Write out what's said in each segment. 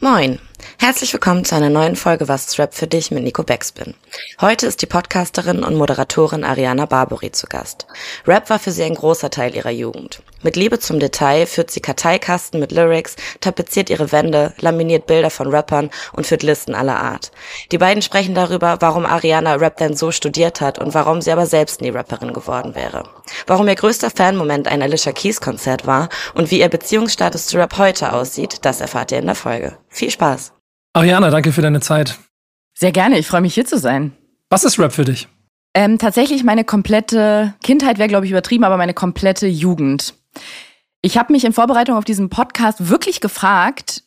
Moin. Herzlich willkommen zu einer neuen Folge Was Rap für dich mit Nico Beckspin. Heute ist die Podcasterin und Moderatorin Ariana Barbori zu Gast. Rap war für sie ein großer Teil ihrer Jugend. Mit Liebe zum Detail führt sie Karteikasten mit Lyrics, tapeziert ihre Wände, laminiert Bilder von Rappern und führt Listen aller Art. Die beiden sprechen darüber, warum Ariana Rap denn so studiert hat und warum sie aber selbst nie Rapperin geworden wäre. Warum ihr größter Fanmoment ein Alicia Keys Konzert war und wie ihr Beziehungsstatus zu Rap heute aussieht, das erfahrt ihr in der Folge. Viel Spaß! Ariana, danke für deine Zeit. Sehr gerne, ich freue mich hier zu sein. Was ist Rap für dich? Ähm, tatsächlich meine komplette Kindheit wäre, glaube ich, übertrieben, aber meine komplette Jugend. Ich habe mich in Vorbereitung auf diesen Podcast wirklich gefragt,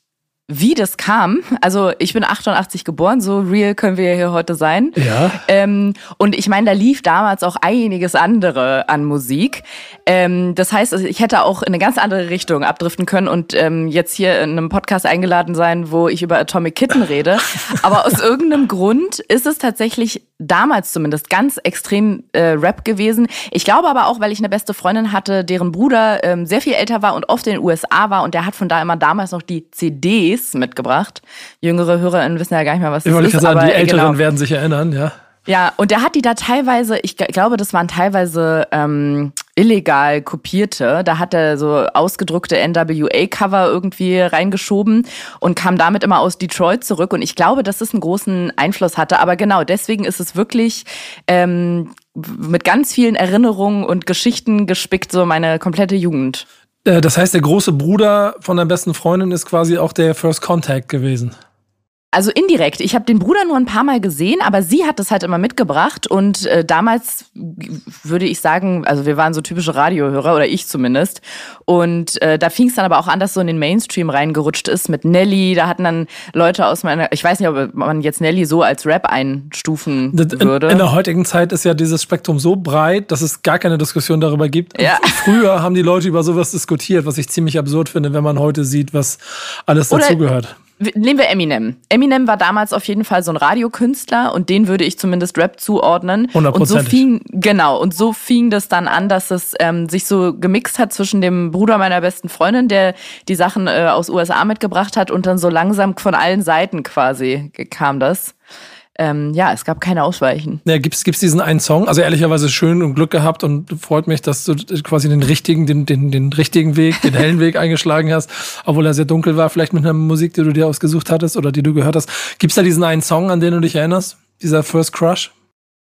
wie das kam. Also ich bin 88 geboren, so real können wir hier heute sein. Ja. Ähm, und ich meine, da lief damals auch einiges andere an Musik. Ähm, das heißt, also ich hätte auch in eine ganz andere Richtung abdriften können und ähm, jetzt hier in einem Podcast eingeladen sein, wo ich über Atomic Kitten rede. Aber aus irgendeinem Grund ist es tatsächlich damals zumindest ganz extrem äh, Rap gewesen. Ich glaube aber auch, weil ich eine beste Freundin hatte, deren Bruder ähm, sehr viel älter war und oft in den USA war und der hat von da immer damals noch die CDs CDs mitgebracht. Jüngere HörerInnen wissen ja gar nicht mehr, was das ich ist. Sagen, aber die Älteren genau. werden sich erinnern, ja. Ja, und der hat die da teilweise, ich glaube, das waren teilweise ähm, illegal kopierte. Da hat er so ausgedruckte NWA-Cover irgendwie reingeschoben und kam damit immer aus Detroit zurück. Und ich glaube, dass es einen großen Einfluss hatte. Aber genau, deswegen ist es wirklich ähm, mit ganz vielen Erinnerungen und Geschichten gespickt, so meine komplette Jugend. Äh, das heißt, der große Bruder von deiner besten Freundin ist quasi auch der First Contact gewesen. Also indirekt. Ich habe den Bruder nur ein paar Mal gesehen, aber sie hat das halt immer mitgebracht. Und äh, damals würde ich sagen, also wir waren so typische Radiohörer, oder ich zumindest. Und äh, da fing es dann aber auch an, dass so in den Mainstream reingerutscht ist mit Nelly. Da hatten dann Leute aus meiner, ich weiß nicht, ob man jetzt Nelly so als Rap einstufen würde. In, in der heutigen Zeit ist ja dieses Spektrum so breit, dass es gar keine Diskussion darüber gibt. Ja. Früher haben die Leute über sowas diskutiert, was ich ziemlich absurd finde, wenn man heute sieht, was alles dazugehört nehmen wir Eminem. Eminem war damals auf jeden Fall so ein Radiokünstler und den würde ich zumindest Rap zuordnen. Und so fing, genau, und so fing das dann an, dass es ähm, sich so gemixt hat zwischen dem Bruder meiner besten Freundin, der die Sachen äh, aus USA mitgebracht hat und dann so langsam von allen Seiten quasi kam das ähm, ja, es gab keine Ausweichen. Ja, gibt's gibt's diesen einen Song? Also ehrlicherweise schön und Glück gehabt und freut mich, dass du quasi den richtigen, den, den, den richtigen Weg, den hellen Weg eingeschlagen hast, obwohl er sehr dunkel war, vielleicht mit einer Musik, die du dir ausgesucht hattest oder die du gehört hast. Gibt's da diesen einen Song, an den du dich erinnerst? Dieser First Crush?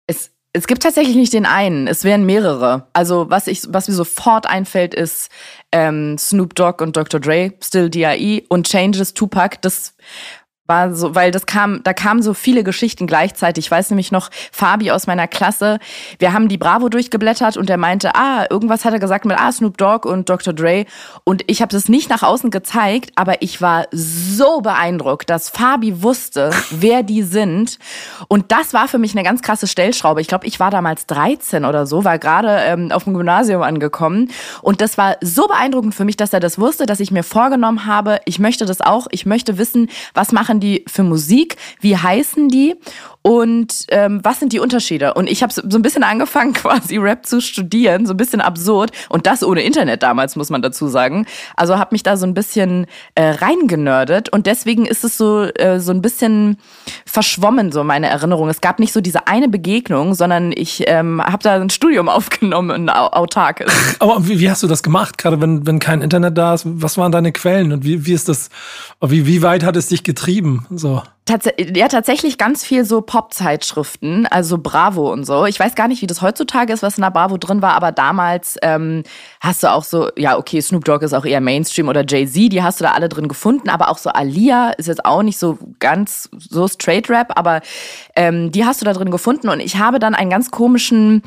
Es, es gibt tatsächlich nicht den einen, es wären mehrere. Also was ich, was mir sofort einfällt, ist ähm, Snoop Dogg und Dr. Dre, Still D.I.E. und Changes Tupac. Das war so, weil das kam, da kamen so viele Geschichten gleichzeitig. Ich weiß nämlich noch, Fabi aus meiner Klasse, wir haben die Bravo durchgeblättert und er meinte, ah, irgendwas hat er gesagt mit ah, Snoop Dogg und Dr. Dre. Und ich habe das nicht nach außen gezeigt, aber ich war so beeindruckt, dass Fabi wusste, wer die sind. Und das war für mich eine ganz krasse Stellschraube. Ich glaube, ich war damals 13 oder so, war gerade ähm, auf dem Gymnasium angekommen. Und das war so beeindruckend für mich, dass er das wusste, dass ich mir vorgenommen habe, ich möchte das auch, ich möchte wissen, was machen die für Musik? Wie heißen die? Und ähm, was sind die Unterschiede? Und ich habe so ein bisschen angefangen, quasi Rap zu studieren, so ein bisschen absurd. Und das ohne Internet damals, muss man dazu sagen. Also habe mich da so ein bisschen äh, reingenördet. Und deswegen ist es so, äh, so ein bisschen verschwommen, so meine Erinnerung. Es gab nicht so diese eine Begegnung, sondern ich ähm, habe da ein Studium aufgenommen, ein autark Aber wie, wie hast du das gemacht, gerade wenn, wenn kein Internet da ist? Was waren deine Quellen und wie, wie ist das, wie, wie weit hat es dich getrieben? So. Tats ja, tatsächlich ganz viel so Pop-Zeitschriften, also Bravo und so. Ich weiß gar nicht, wie das heutzutage ist, was in der Bravo drin war, aber damals ähm, hast du auch so, ja, okay, Snoop Dogg ist auch eher Mainstream oder Jay-Z, die hast du da alle drin gefunden, aber auch so Alia ist jetzt auch nicht so ganz so Straight Rap, aber ähm, die hast du da drin gefunden und ich habe dann einen ganz komischen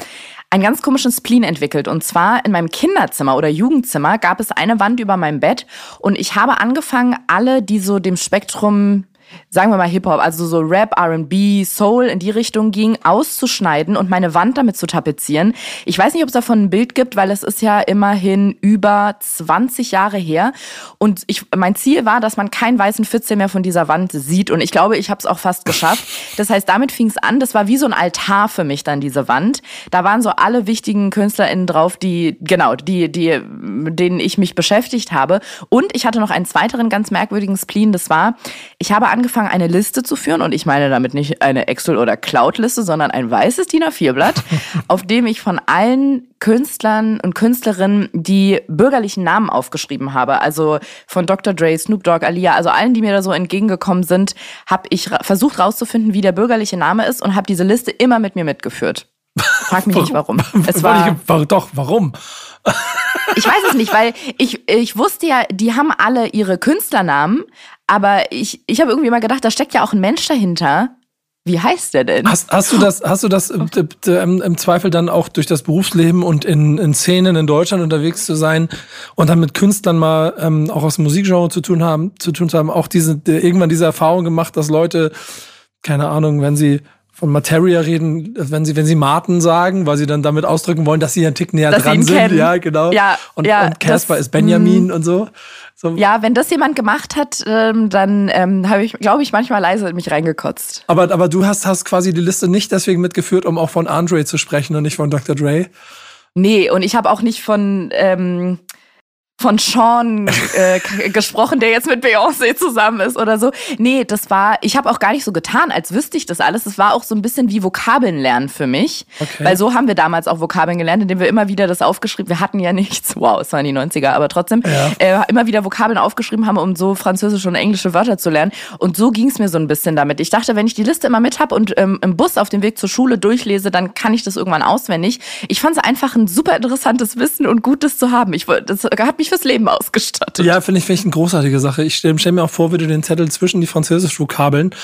einen ganz komischen Spleen entwickelt. Und zwar in meinem Kinderzimmer oder Jugendzimmer gab es eine Wand über meinem Bett und ich habe angefangen, alle, die so dem Spektrum sagen wir mal Hip-Hop, also so Rap, RB, Soul in die Richtung ging, auszuschneiden und meine Wand damit zu tapezieren. Ich weiß nicht, ob es davon ein Bild gibt, weil es ist ja immerhin über 20 Jahre her. Und ich, mein Ziel war, dass man keinen weißen Fitzel mehr von dieser Wand sieht. Und ich glaube, ich habe es auch fast geschafft. Das heißt, damit fing es an. Das war wie so ein Altar für mich dann, diese Wand. Da waren so alle wichtigen KünstlerInnen drauf, die, genau, die, die, denen ich mich beschäftigt habe. Und ich hatte noch einen zweiteren ganz merkwürdigen Spleen. Das war, ich habe angefangen, eine Liste zu führen und ich meine damit nicht eine Excel- oder Cloud-Liste, sondern ein weißes DIN A4-Blatt, auf dem ich von allen Künstlern und Künstlerinnen die bürgerlichen Namen aufgeschrieben habe. Also von Dr. Dre, Snoop Dogg, Alia, also allen, die mir da so entgegengekommen sind, habe ich versucht rauszufinden, wie der bürgerliche Name ist und habe diese Liste immer mit mir mitgeführt. Frag mich nicht warum. Es war, doch, warum? Ich weiß es nicht, weil ich, ich wusste ja, die haben alle ihre Künstlernamen, aber ich, ich habe irgendwie immer gedacht, da steckt ja auch ein Mensch dahinter. Wie heißt der denn? Hast, hast du das, hast du das im, im, im, Zweifel dann auch durch das Berufsleben und in, in Szenen in Deutschland unterwegs zu sein und dann mit Künstlern mal ähm, auch aus dem Musikgenre zu tun haben, zu tun zu haben, auch diese, irgendwann diese Erfahrung gemacht, dass Leute, keine Ahnung, wenn sie von Materia reden, wenn sie, wenn sie Martin sagen, weil sie dann damit ausdrücken wollen, dass sie einen Tick näher dass dran sind. Kennen. Ja, genau. Ja, und, ja, und Casper ist Benjamin und so. so. Ja, wenn das jemand gemacht hat, ähm, dann ähm, habe ich, glaube ich, manchmal leise in mich reingekotzt. Aber, aber du hast, hast quasi die Liste nicht deswegen mitgeführt, um auch von Andre zu sprechen und nicht von Dr. Dre. Nee, und ich habe auch nicht von ähm, von Sean äh, gesprochen, der jetzt mit Beyoncé zusammen ist oder so. Nee, das war, ich habe auch gar nicht so getan, als wüsste ich das alles. Es war auch so ein bisschen wie Vokabeln lernen für mich. Okay. Weil so haben wir damals auch Vokabeln gelernt, indem wir immer wieder das aufgeschrieben, wir hatten ja nichts, wow, es waren die 90er, aber trotzdem ja. äh, immer wieder Vokabeln aufgeschrieben haben, um so französische und englische Wörter zu lernen. Und so ging es mir so ein bisschen damit. Ich dachte, wenn ich die Liste immer mit habe und ähm, im Bus auf dem Weg zur Schule durchlese, dann kann ich das irgendwann auswendig. Ich fand es einfach ein super interessantes Wissen und Gutes zu haben. Ich, das hat mich fürs Leben ausgestattet. Ja, finde ich, find ich eine großartige Sache. Ich stelle stell mir auch vor, wie du den Zettel zwischen die französischen Vokabeln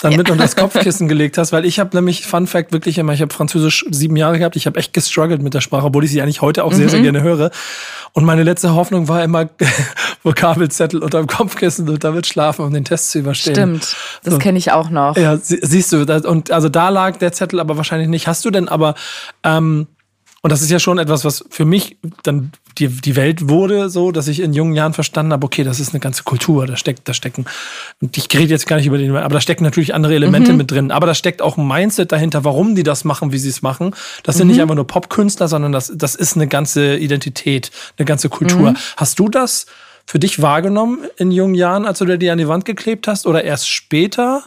dann ja. mit unter das Kopfkissen gelegt hast, weil ich habe nämlich, Fun Fact, wirklich immer, ich habe Französisch sieben Jahre gehabt, ich habe echt gestruggelt mit der Sprache, obwohl ich sie eigentlich heute auch mhm. sehr, sehr mhm. gerne höre. Und meine letzte Hoffnung war immer Vokabelzettel unterm Kopfkissen und damit schlafen, um den Test zu überstehen. Stimmt, das so. kenne ich auch noch. Ja, sie, siehst du, das, und also da lag der Zettel aber wahrscheinlich nicht. Hast du denn aber ähm, und das ist ja schon etwas, was für mich dann die, die Welt wurde, so, dass ich in jungen Jahren verstanden habe, okay, das ist eine ganze Kultur, da steckt, da stecken, und ich rede jetzt gar nicht über den, aber da stecken natürlich andere Elemente mhm. mit drin. Aber da steckt auch ein Mindset dahinter, warum die das machen, wie sie es machen. Das sind mhm. nicht einfach nur Popkünstler, sondern das, das ist eine ganze Identität, eine ganze Kultur. Mhm. Hast du das für dich wahrgenommen in jungen Jahren, als du dir die an die Wand geklebt hast, oder erst später?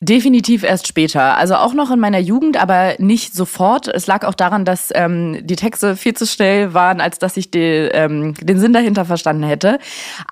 Definitiv erst später. Also auch noch in meiner Jugend, aber nicht sofort. Es lag auch daran, dass ähm, die Texte viel zu schnell waren, als dass ich die, ähm, den Sinn dahinter verstanden hätte.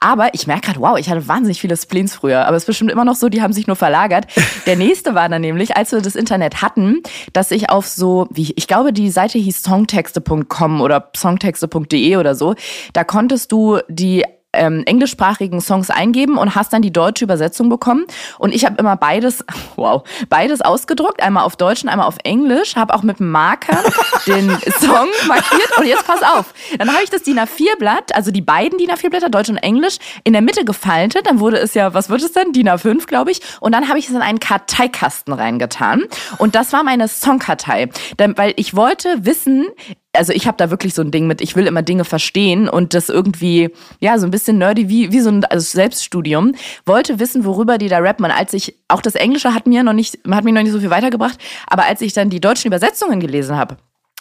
Aber ich merke gerade, wow, ich hatte wahnsinnig viele Spleens früher. Aber es ist bestimmt immer noch so, die haben sich nur verlagert. Der nächste war dann nämlich, als wir das Internet hatten, dass ich auf so, wie ich glaube, die Seite hieß songtexte.com oder songtexte.de oder so, da konntest du die ähm, englischsprachigen Songs eingeben und hast dann die deutsche Übersetzung bekommen. Und ich habe immer beides, wow, beides ausgedruckt, einmal auf Deutsch und einmal auf Englisch, habe auch mit einem Marker den Song markiert. Und jetzt pass auf, dann habe ich das DIN A4-Blatt, also die beiden DIN A4-Blätter, Deutsch und Englisch, in der Mitte gefaltet. Dann wurde es ja, was wird es denn? DIN A5, glaube ich. Und dann habe ich es in einen Karteikasten reingetan. Und das war meine Songkartei. Weil ich wollte wissen, also ich habe da wirklich so ein Ding mit, ich will immer Dinge verstehen und das irgendwie, ja, so ein bisschen nerdy, wie, wie so ein also Selbststudium. Wollte wissen, worüber die da rappen. Und als ich, auch das Englische hat mir noch nicht, hat mir noch nicht so viel weitergebracht, aber als ich dann die deutschen Übersetzungen gelesen habe,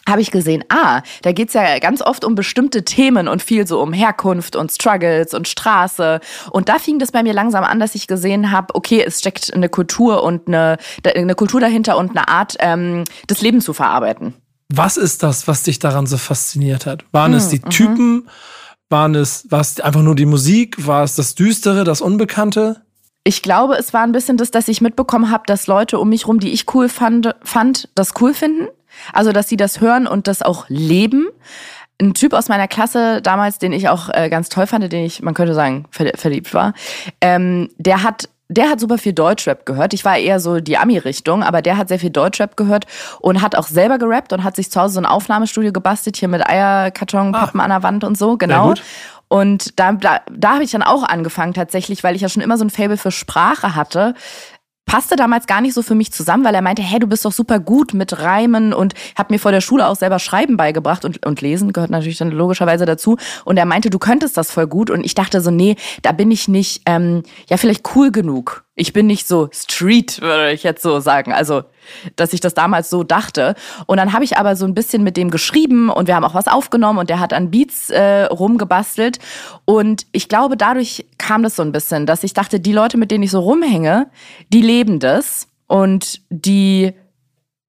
habe ich gesehen, ah, da geht's ja ganz oft um bestimmte Themen und viel so um Herkunft und Struggles und Straße. Und da fing das bei mir langsam an, dass ich gesehen habe, okay, es steckt eine Kultur und eine, eine Kultur dahinter und eine Art, ähm, das Leben zu verarbeiten. Was ist das, was dich daran so fasziniert hat? Waren hm, es die mhm. Typen? Waren es, war es einfach nur die Musik? War es das Düstere, das Unbekannte? Ich glaube, es war ein bisschen das, dass ich mitbekommen habe, dass Leute um mich rum, die ich cool fand, fand, das cool finden. Also, dass sie das hören und das auch leben. Ein Typ aus meiner Klasse damals, den ich auch äh, ganz toll fand, den ich, man könnte sagen, verliebt war, ähm, der hat der hat super viel Deutschrap gehört. Ich war eher so die Ami-Richtung, aber der hat sehr viel Deutschrap gehört und hat auch selber gerappt und hat sich zu Hause so ein Aufnahmestudio gebastelt, hier mit Eierkarton, Pappen ah, an der Wand und so, genau. Und da, da, da habe ich dann auch angefangen tatsächlich, weil ich ja schon immer so ein Fable für Sprache hatte, passte damals gar nicht so für mich zusammen, weil er meinte, hey, du bist doch super gut mit Reimen und hat mir vor der Schule auch selber Schreiben beigebracht und, und Lesen gehört natürlich dann logischerweise dazu. Und er meinte, du könntest das voll gut. Und ich dachte so, nee, da bin ich nicht, ähm, ja, vielleicht cool genug. Ich bin nicht so Street, würde ich jetzt so sagen. Also, dass ich das damals so dachte. Und dann habe ich aber so ein bisschen mit dem geschrieben und wir haben auch was aufgenommen und der hat an Beats äh, rumgebastelt. Und ich glaube, dadurch kam das so ein bisschen, dass ich dachte, die Leute, mit denen ich so rumhänge, die leben das und die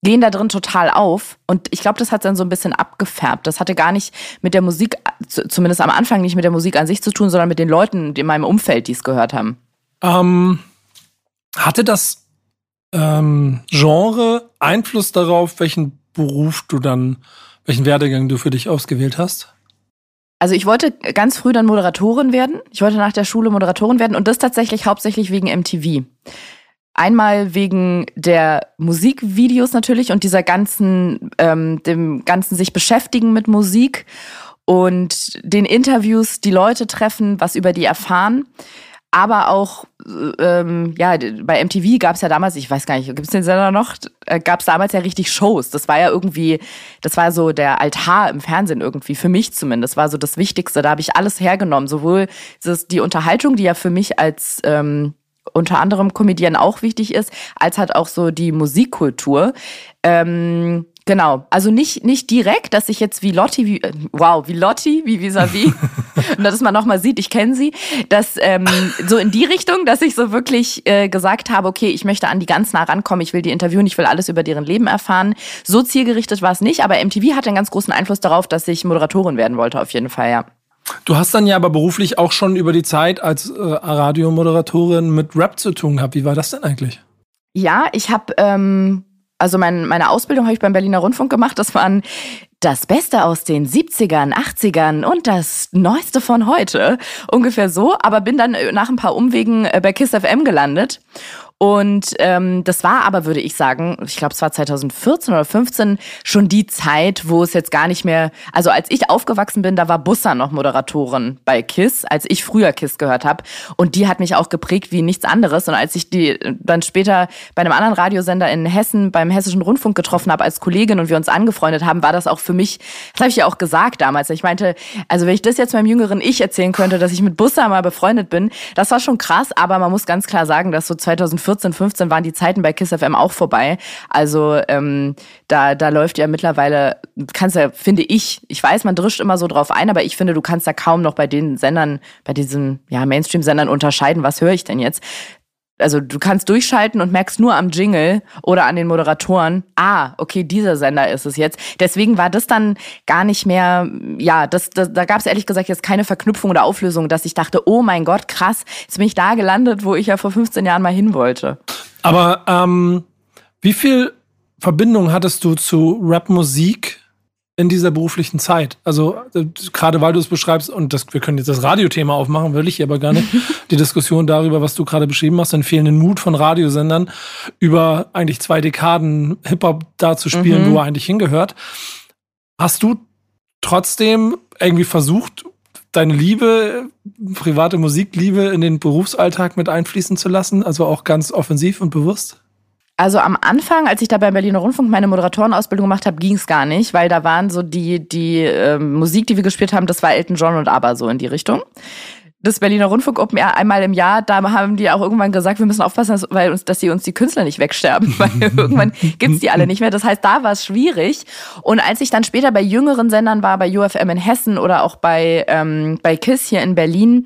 gehen da drin total auf. Und ich glaube, das hat dann so ein bisschen abgefärbt. Das hatte gar nicht mit der Musik, zumindest am Anfang nicht mit der Musik an sich zu tun, sondern mit den Leuten in meinem Umfeld, die es gehört haben. Ähm, hatte das ähm, Genre Einfluss darauf, welchen Beruf du dann, welchen Werdegang du für dich ausgewählt hast? Also ich wollte ganz früh dann Moderatorin werden. Ich wollte nach der Schule Moderatorin werden und das tatsächlich hauptsächlich wegen MTV. Einmal wegen der Musikvideos natürlich und dieser ganzen, ähm, dem ganzen sich beschäftigen mit Musik und den Interviews, die Leute treffen, was über die erfahren aber auch ähm, ja bei MTV gab es ja damals, ich weiß gar nicht, gibt es den Sender noch? Äh, gab es damals ja richtig Shows. Das war ja irgendwie, das war so der Altar im Fernsehen irgendwie für mich zumindest. War so das Wichtigste. Da habe ich alles hergenommen, sowohl das, die Unterhaltung, die ja für mich als ähm, unter anderem Comedian auch wichtig ist, als halt auch so die Musikkultur. Ähm, Genau, also nicht, nicht direkt, dass ich jetzt wie Lotti, wie, äh, wow, wie Lotti, wie vis-à-vis, und dass man nochmal sieht, ich kenne sie, dass ähm, so in die Richtung, dass ich so wirklich äh, gesagt habe, okay, ich möchte an die ganz nah rankommen, ich will die interviewen, ich will alles über deren Leben erfahren. So zielgerichtet war es nicht, aber MTV hatte einen ganz großen Einfluss darauf, dass ich Moderatorin werden wollte, auf jeden Fall, ja. Du hast dann ja aber beruflich auch schon über die Zeit als äh, Radiomoderatorin mit Rap zu tun gehabt. Wie war das denn eigentlich? Ja, ich habe ähm, also mein, meine Ausbildung habe ich beim Berliner Rundfunk gemacht. Das waren das Beste aus den 70ern, 80ern und das Neueste von heute. Ungefähr so. Aber bin dann nach ein paar Umwegen äh, bei KISS FM gelandet und ähm, das war aber, würde ich sagen, ich glaube, es war 2014 oder 15 schon die Zeit, wo es jetzt gar nicht mehr, also als ich aufgewachsen bin, da war Bussa noch Moderatorin bei KISS, als ich früher KISS gehört habe. Und die hat mich auch geprägt wie nichts anderes. Und als ich die dann später bei einem anderen Radiosender in Hessen beim Hessischen Rundfunk getroffen habe als Kollegin und wir uns angefreundet haben, war das auch für mich, das habe ich ja auch gesagt damals. Ich meinte, also wenn ich das jetzt meinem jüngeren Ich erzählen könnte, dass ich mit Bussa mal befreundet bin, das war schon krass, aber man muss ganz klar sagen, dass so 2014 14, 15 waren die Zeiten bei Kiss FM auch vorbei. Also ähm, da, da läuft ja mittlerweile, kannst ja, finde ich, ich weiß, man drischt immer so drauf ein, aber ich finde, du kannst da kaum noch bei den Sendern, bei diesen ja, Mainstream-Sendern unterscheiden, was höre ich denn jetzt also du kannst durchschalten und merkst nur am Jingle oder an den Moderatoren, ah, okay, dieser Sender ist es jetzt. Deswegen war das dann gar nicht mehr, ja, das, das da gab es ehrlich gesagt jetzt keine Verknüpfung oder Auflösung, dass ich dachte, oh mein Gott, krass, jetzt bin ich da gelandet, wo ich ja vor 15 Jahren mal hin wollte. Aber ähm, wie viel Verbindung hattest du zu Rapmusik in dieser beruflichen Zeit? Also äh, gerade weil du es beschreibst und das, wir können jetzt das Radiothema aufmachen, will ich aber gar nicht. Die Diskussion darüber, was du gerade beschrieben hast, den fehlenden Mut von Radiosendern über eigentlich zwei Dekaden Hip-Hop da zu spielen, mhm. wo er eigentlich hingehört. Hast du trotzdem irgendwie versucht, deine Liebe, private Musikliebe in den Berufsalltag mit einfließen zu lassen? Also auch ganz offensiv und bewusst? Also am Anfang, als ich da beim Berliner Rundfunk meine Moderatorenausbildung gemacht habe, ging es gar nicht, weil da waren so die, die äh, Musik, die wir gespielt haben, das war Elton John und ABBA so in die Richtung. Das Berliner Rundfunk Open Air einmal im Jahr, da haben die auch irgendwann gesagt, wir müssen aufpassen, dass, weil uns, dass sie uns die Künstler nicht wegsterben, weil irgendwann gibt's die alle nicht mehr. Das heißt, da war es schwierig. Und als ich dann später bei jüngeren Sendern war, bei UFM in Hessen oder auch bei, ähm, bei KISS hier in Berlin,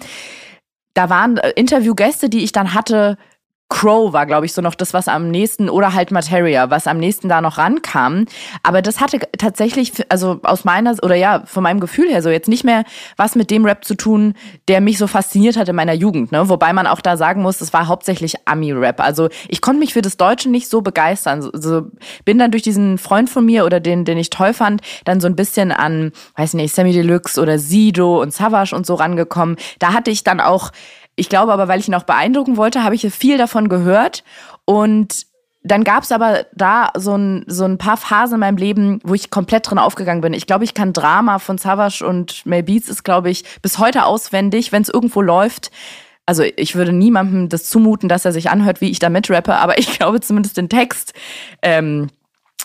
da waren äh, Interviewgäste, die ich dann hatte, Crow war, glaube ich, so noch das, was am nächsten, oder halt Materia, was am nächsten da noch rankam. Aber das hatte tatsächlich, also aus meiner, oder ja, von meinem Gefühl her so jetzt nicht mehr was mit dem Rap zu tun, der mich so fasziniert hat in meiner Jugend. Ne? Wobei man auch da sagen muss, es war hauptsächlich Ami-Rap. Also ich konnte mich für das Deutsche nicht so begeistern. So, bin dann durch diesen Freund von mir oder den, den ich toll fand, dann so ein bisschen an, weiß nicht, Sammy Deluxe oder Sido und Savage und so rangekommen. Da hatte ich dann auch ich glaube aber, weil ich ihn auch beeindrucken wollte, habe ich viel davon gehört und dann gab es aber da so ein, so ein paar Phasen in meinem Leben, wo ich komplett drin aufgegangen bin. Ich glaube, ich kann Drama von Savage und Mel Beats ist, glaube ich, bis heute auswendig, wenn es irgendwo läuft. Also ich würde niemandem das zumuten, dass er sich anhört, wie ich da mitrappe, aber ich glaube zumindest den Text ähm,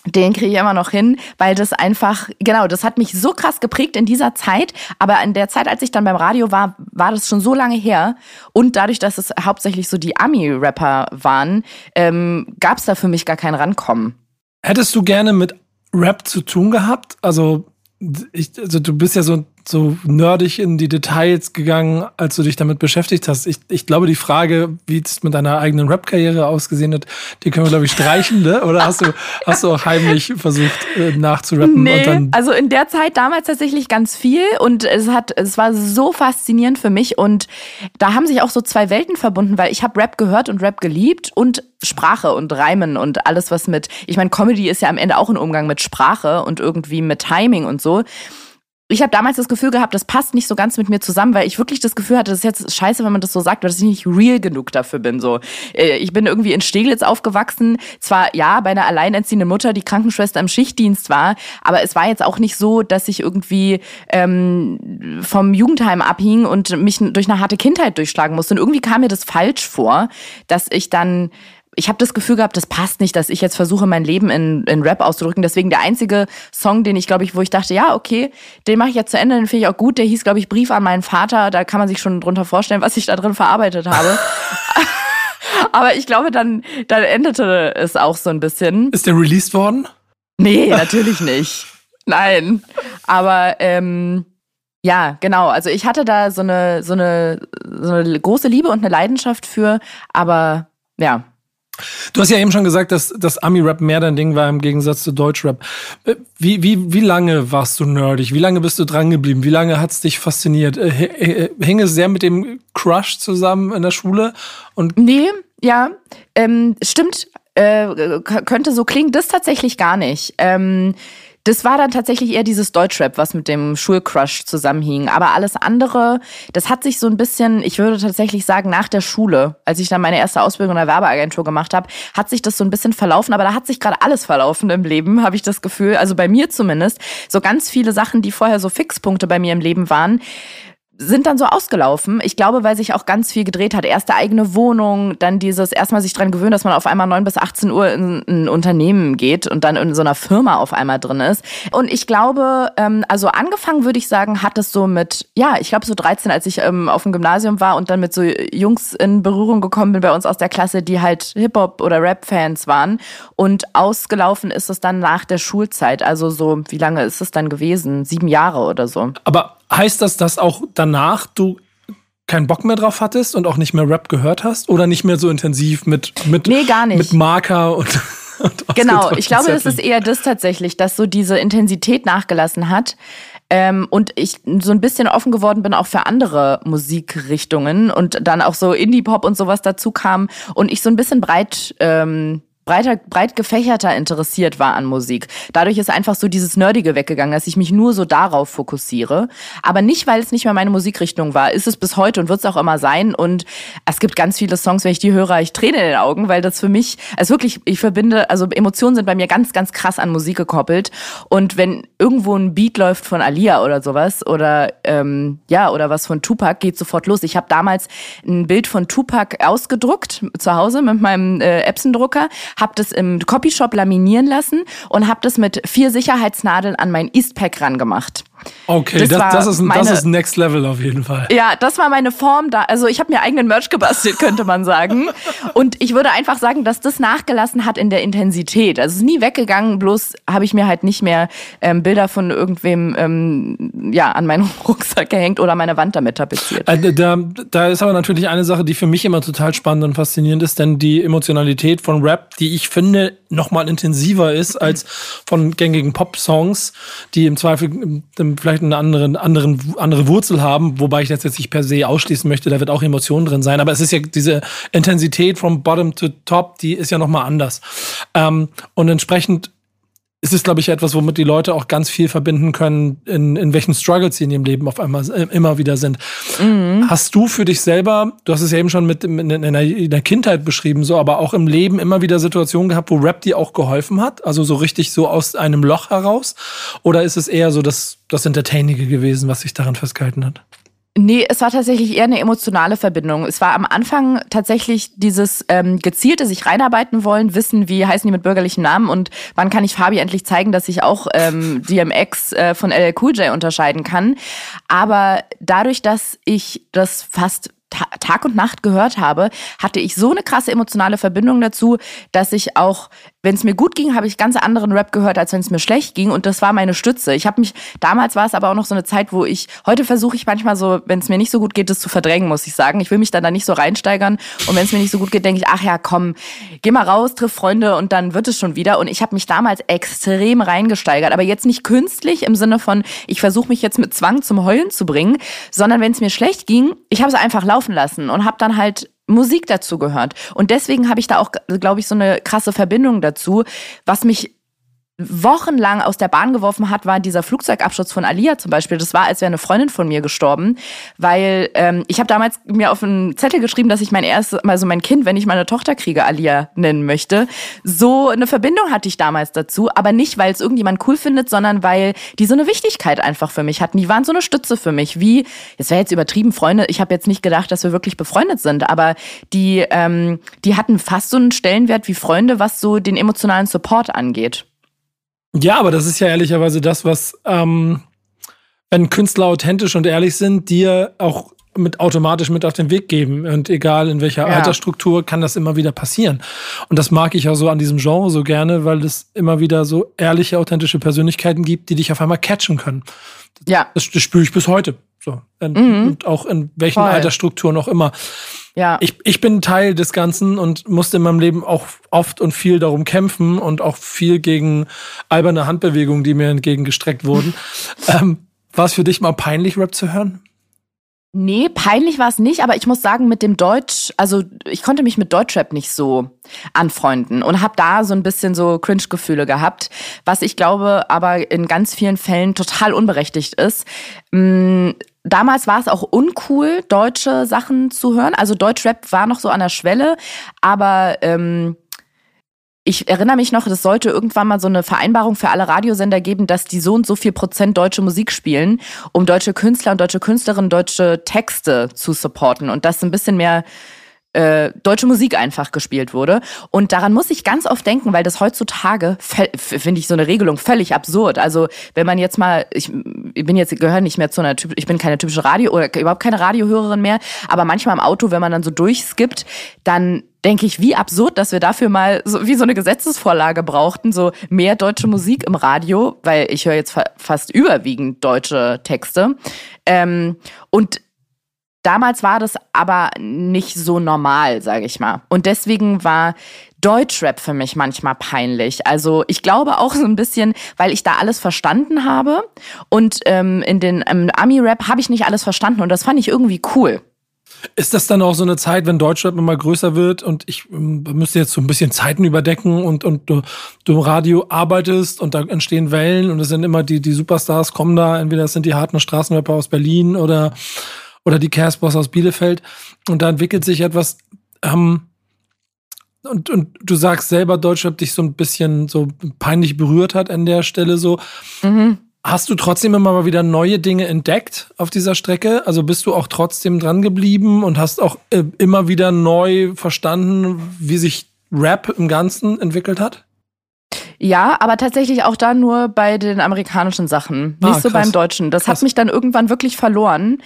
den kriege ich immer noch hin, weil das einfach, genau, das hat mich so krass geprägt in dieser Zeit. Aber in der Zeit, als ich dann beim Radio war, war das schon so lange her. Und dadurch, dass es hauptsächlich so die Ami-Rapper waren, ähm, gab es da für mich gar kein Rankommen. Hättest du gerne mit Rap zu tun gehabt? Also, ich, also du bist ja so so nerdig in die Details gegangen, als du dich damit beschäftigt hast. Ich, ich glaube, die Frage, wie es mit deiner eigenen Rap-Karriere ausgesehen hat, die können wir, glaube ich, streichen, ne? Oder hast du, hast du auch heimlich versucht, äh, nachzurappen? Nee, also in der Zeit damals tatsächlich ganz viel und es hat, es war so faszinierend für mich und da haben sich auch so zwei Welten verbunden, weil ich habe Rap gehört und Rap geliebt und Sprache und Reimen und alles, was mit, ich meine, Comedy ist ja am Ende auch ein Umgang mit Sprache und irgendwie mit Timing und so ich habe damals das Gefühl gehabt, das passt nicht so ganz mit mir zusammen, weil ich wirklich das Gefühl hatte, das ist jetzt scheiße, wenn man das so sagt, dass ich nicht real genug dafür bin. So, äh, ich bin irgendwie in Steglitz aufgewachsen, zwar ja bei einer alleinerziehenden Mutter, die Krankenschwester im Schichtdienst war, aber es war jetzt auch nicht so, dass ich irgendwie ähm, vom Jugendheim abhing und mich durch eine harte Kindheit durchschlagen musste. Und irgendwie kam mir das falsch vor, dass ich dann ich habe das Gefühl gehabt, das passt nicht, dass ich jetzt versuche, mein Leben in, in Rap auszudrücken. Deswegen der einzige Song, den ich, glaube ich, wo ich dachte, ja, okay, den mache ich jetzt zu Ende, den finde ich auch gut. Der hieß, glaube ich, Brief an meinen Vater. Da kann man sich schon drunter vorstellen, was ich da drin verarbeitet habe. Aber ich glaube, dann, dann endete es auch so ein bisschen. Ist der released worden? Nee, natürlich nicht. Nein. Aber ähm, ja, genau. Also ich hatte da so eine, so eine, so eine große Liebe und eine Leidenschaft für, aber ja, Du hast ja eben schon gesagt, dass das Ami-Rap mehr dein Ding war im Gegensatz zu Deutsch-Rap. Äh, wie, wie, wie lange warst du nerdig? Wie lange bist du dran geblieben? Wie lange hat's dich fasziniert? Äh, äh, hing es sehr mit dem Crush zusammen in der Schule? Und nee, ja, ähm, stimmt. Äh, könnte so klingen, das tatsächlich gar nicht. Ähm, das war dann tatsächlich eher dieses Deutschrap, was mit dem Schulcrush zusammenhing. Aber alles andere, das hat sich so ein bisschen, ich würde tatsächlich sagen, nach der Schule, als ich dann meine erste Ausbildung in der Werbeagentur gemacht habe, hat sich das so ein bisschen verlaufen. Aber da hat sich gerade alles verlaufen im Leben, habe ich das Gefühl. Also bei mir zumindest. So ganz viele Sachen, die vorher so Fixpunkte bei mir im Leben waren, sind dann so ausgelaufen. Ich glaube, weil sich auch ganz viel gedreht hat. Erste eigene Wohnung, dann dieses erstmal sich dran gewöhnen, dass man auf einmal neun bis 18 Uhr in ein Unternehmen geht und dann in so einer Firma auf einmal drin ist. Und ich glaube, ähm, also angefangen würde ich sagen, hat es so mit, ja, ich glaube so 13, als ich ähm, auf dem Gymnasium war und dann mit so Jungs in Berührung gekommen bin bei uns aus der Klasse, die halt Hip-Hop oder Rap-Fans waren. Und ausgelaufen ist es dann nach der Schulzeit. Also so, wie lange ist es dann gewesen? Sieben Jahre oder so. Aber heißt das, dass auch danach du keinen Bock mehr drauf hattest und auch nicht mehr Rap gehört hast oder nicht mehr so intensiv mit mit nee, gar nicht. mit Marker und, genau ich glaube es ist eher das tatsächlich dass so diese Intensität nachgelassen hat ähm, und ich so ein bisschen offen geworden bin auch für andere Musikrichtungen und dann auch so Indie Pop und sowas dazu kam und ich so ein bisschen breit ähm, breiter, breit gefächerter interessiert war an Musik. Dadurch ist einfach so dieses Nerdige weggegangen, dass ich mich nur so darauf fokussiere. Aber nicht, weil es nicht mehr meine Musikrichtung war. Ist es bis heute und wird es auch immer sein. Und es gibt ganz viele Songs, wenn ich die höre, ich träne in den Augen, weil das für mich, also wirklich, ich verbinde, also Emotionen sind bei mir ganz, ganz krass an Musik gekoppelt. Und wenn irgendwo ein Beat läuft von Alia oder sowas oder ähm, ja, oder was von Tupac, geht sofort los. Ich habe damals ein Bild von Tupac ausgedruckt zu Hause mit meinem äh, Epson-Drucker habe das im Copyshop laminieren lassen und habe das mit vier Sicherheitsnadeln an mein Eastpack rangemacht. Okay, das, das, das, ist, meine, das ist Next Level auf jeden Fall. Ja, das war meine Form da. Also ich habe mir eigenen Merch gebastelt, könnte man sagen. Und ich würde einfach sagen, dass das nachgelassen hat in der Intensität. Also es ist nie weggegangen, bloß habe ich mir halt nicht mehr ähm, Bilder von irgendwem ähm, ja, an meinen Rucksack gehängt oder meine Wand damit tapeziert. Äh, da, da ist aber natürlich eine Sache, die für mich immer total spannend und faszinierend ist, denn die Emotionalität von Rap, die ich finde, noch mal intensiver ist als von gängigen Pop-Songs, die im Zweifel im vielleicht eine andere, anderen, andere Wurzel haben, wobei ich das jetzt nicht per se ausschließen möchte, da wird auch Emotionen drin sein. Aber es ist ja diese Intensität from bottom to top, die ist ja nochmal anders. Ähm, und entsprechend ist es, glaube ich, etwas, womit die Leute auch ganz viel verbinden können, in, in welchen Struggles sie in ihrem Leben auf einmal äh, immer wieder sind. Mhm. Hast du für dich selber, du hast es ja eben schon mit in, in, der, in der Kindheit beschrieben, so, aber auch im Leben immer wieder Situationen gehabt, wo Rap dir auch geholfen hat? Also so richtig so aus einem Loch heraus? Oder ist es eher so das, das Entertainige gewesen, was sich daran festgehalten hat? Nee, es war tatsächlich eher eine emotionale Verbindung. Es war am Anfang tatsächlich dieses ähm, gezielte sich reinarbeiten wollen, wissen, wie heißen die mit bürgerlichen Namen und wann kann ich Fabi endlich zeigen, dass ich auch ähm, DMX äh, von LL Cool J unterscheiden kann. Aber dadurch, dass ich das fast Tag und Nacht gehört habe, hatte ich so eine krasse emotionale Verbindung dazu, dass ich auch, wenn es mir gut ging, habe ich ganz anderen Rap gehört, als wenn es mir schlecht ging. Und das war meine Stütze. Ich habe mich, damals war es aber auch noch so eine Zeit, wo ich, heute versuche ich manchmal so, wenn es mir nicht so gut geht, das zu verdrängen, muss ich sagen. Ich will mich dann da nicht so reinsteigern. Und wenn es mir nicht so gut geht, denke ich, ach ja, komm, geh mal raus, triff Freunde und dann wird es schon wieder. Und ich habe mich damals extrem reingesteigert. Aber jetzt nicht künstlich im Sinne von, ich versuche mich jetzt mit Zwang zum Heulen zu bringen, sondern wenn es mir schlecht ging, ich habe es einfach laufen laufen lassen und habe dann halt Musik dazu gehört. Und deswegen habe ich da auch, glaube ich, so eine krasse Verbindung dazu, was mich wochenlang aus der Bahn geworfen hat, war dieser Flugzeugabsturz von Alia zum Beispiel. Das war, als wäre eine Freundin von mir gestorben, weil ähm, ich habe damals mir auf einen Zettel geschrieben, dass ich mein erstes, also mein Kind, wenn ich meine Tochter kriege, Alia nennen möchte. So eine Verbindung hatte ich damals dazu, aber nicht, weil es irgendjemand cool findet, sondern weil die so eine Wichtigkeit einfach für mich hatten. Die waren so eine Stütze für mich, wie, es wäre jetzt übertrieben, Freunde, ich habe jetzt nicht gedacht, dass wir wirklich befreundet sind, aber die, ähm, die hatten fast so einen Stellenwert wie Freunde, was so den emotionalen Support angeht. Ja, aber das ist ja ehrlicherweise das, was, ähm, wenn Künstler authentisch und ehrlich sind, dir auch mit automatisch mit auf den Weg geben. Und egal in welcher ja. Altersstruktur kann das immer wieder passieren. Und das mag ich auch so an diesem Genre so gerne, weil es immer wieder so ehrliche, authentische Persönlichkeiten gibt, die dich auf einmal catchen können. Ja. Das, das spüre ich bis heute. So. Und, mhm. und auch in welchen Voll. Altersstrukturen auch immer. Ja. Ich, ich bin Teil des Ganzen und musste in meinem Leben auch oft und viel darum kämpfen und auch viel gegen alberne Handbewegungen, die mir entgegengestreckt wurden. ähm, war es für dich mal peinlich, Rap zu hören? Nee, peinlich war es nicht, aber ich muss sagen, mit dem Deutsch, also ich konnte mich mit Deutschrap nicht so anfreunden und habe da so ein bisschen so Cringe-Gefühle gehabt, was ich glaube aber in ganz vielen Fällen total unberechtigt ist. Mm, damals war es auch uncool, deutsche Sachen zu hören. Also Deutschrap war noch so an der Schwelle, aber ähm, ich erinnere mich noch, es sollte irgendwann mal so eine Vereinbarung für alle Radiosender geben, dass die so und so viel Prozent deutsche Musik spielen, um deutsche Künstler und deutsche Künstlerinnen deutsche Texte zu supporten und das ein bisschen mehr äh, deutsche Musik einfach gespielt wurde. Und daran muss ich ganz oft denken, weil das heutzutage finde ich so eine Regelung völlig absurd. Also wenn man jetzt mal, ich, bin jetzt gehöre nicht mehr zu einer, ich bin keine typische Radio oder überhaupt keine Radiohörerin mehr, aber manchmal im Auto, wenn man dann so durchskippt, dann denke ich, wie absurd, dass wir dafür mal so wie so eine Gesetzesvorlage brauchten, so mehr deutsche Musik im Radio, weil ich höre jetzt fa fast überwiegend deutsche Texte. Ähm, und Damals war das aber nicht so normal, sage ich mal. Und deswegen war Deutschrap für mich manchmal peinlich. Also ich glaube auch so ein bisschen, weil ich da alles verstanden habe. Und ähm, in den ähm, Ami-Rap habe ich nicht alles verstanden und das fand ich irgendwie cool. Ist das dann auch so eine Zeit, wenn Deutschrap immer größer wird und ich ähm, müsste jetzt so ein bisschen Zeiten überdecken und, und du, du im Radio arbeitest und da entstehen Wellen und es sind immer die, die Superstars kommen da, entweder es sind die harten Straßenrapper aus Berlin oder oder die Casboss aus Bielefeld. Und da entwickelt sich etwas, ähm, und, und du sagst selber, Deutschrap dich so ein bisschen so peinlich berührt hat an der Stelle so. Mhm. Hast du trotzdem immer mal wieder neue Dinge entdeckt auf dieser Strecke? Also bist du auch trotzdem dran geblieben und hast auch äh, immer wieder neu verstanden, wie sich Rap im Ganzen entwickelt hat? Ja, aber tatsächlich auch da nur bei den amerikanischen Sachen, nicht ah, so beim Deutschen. Das krass. hat mich dann irgendwann wirklich verloren.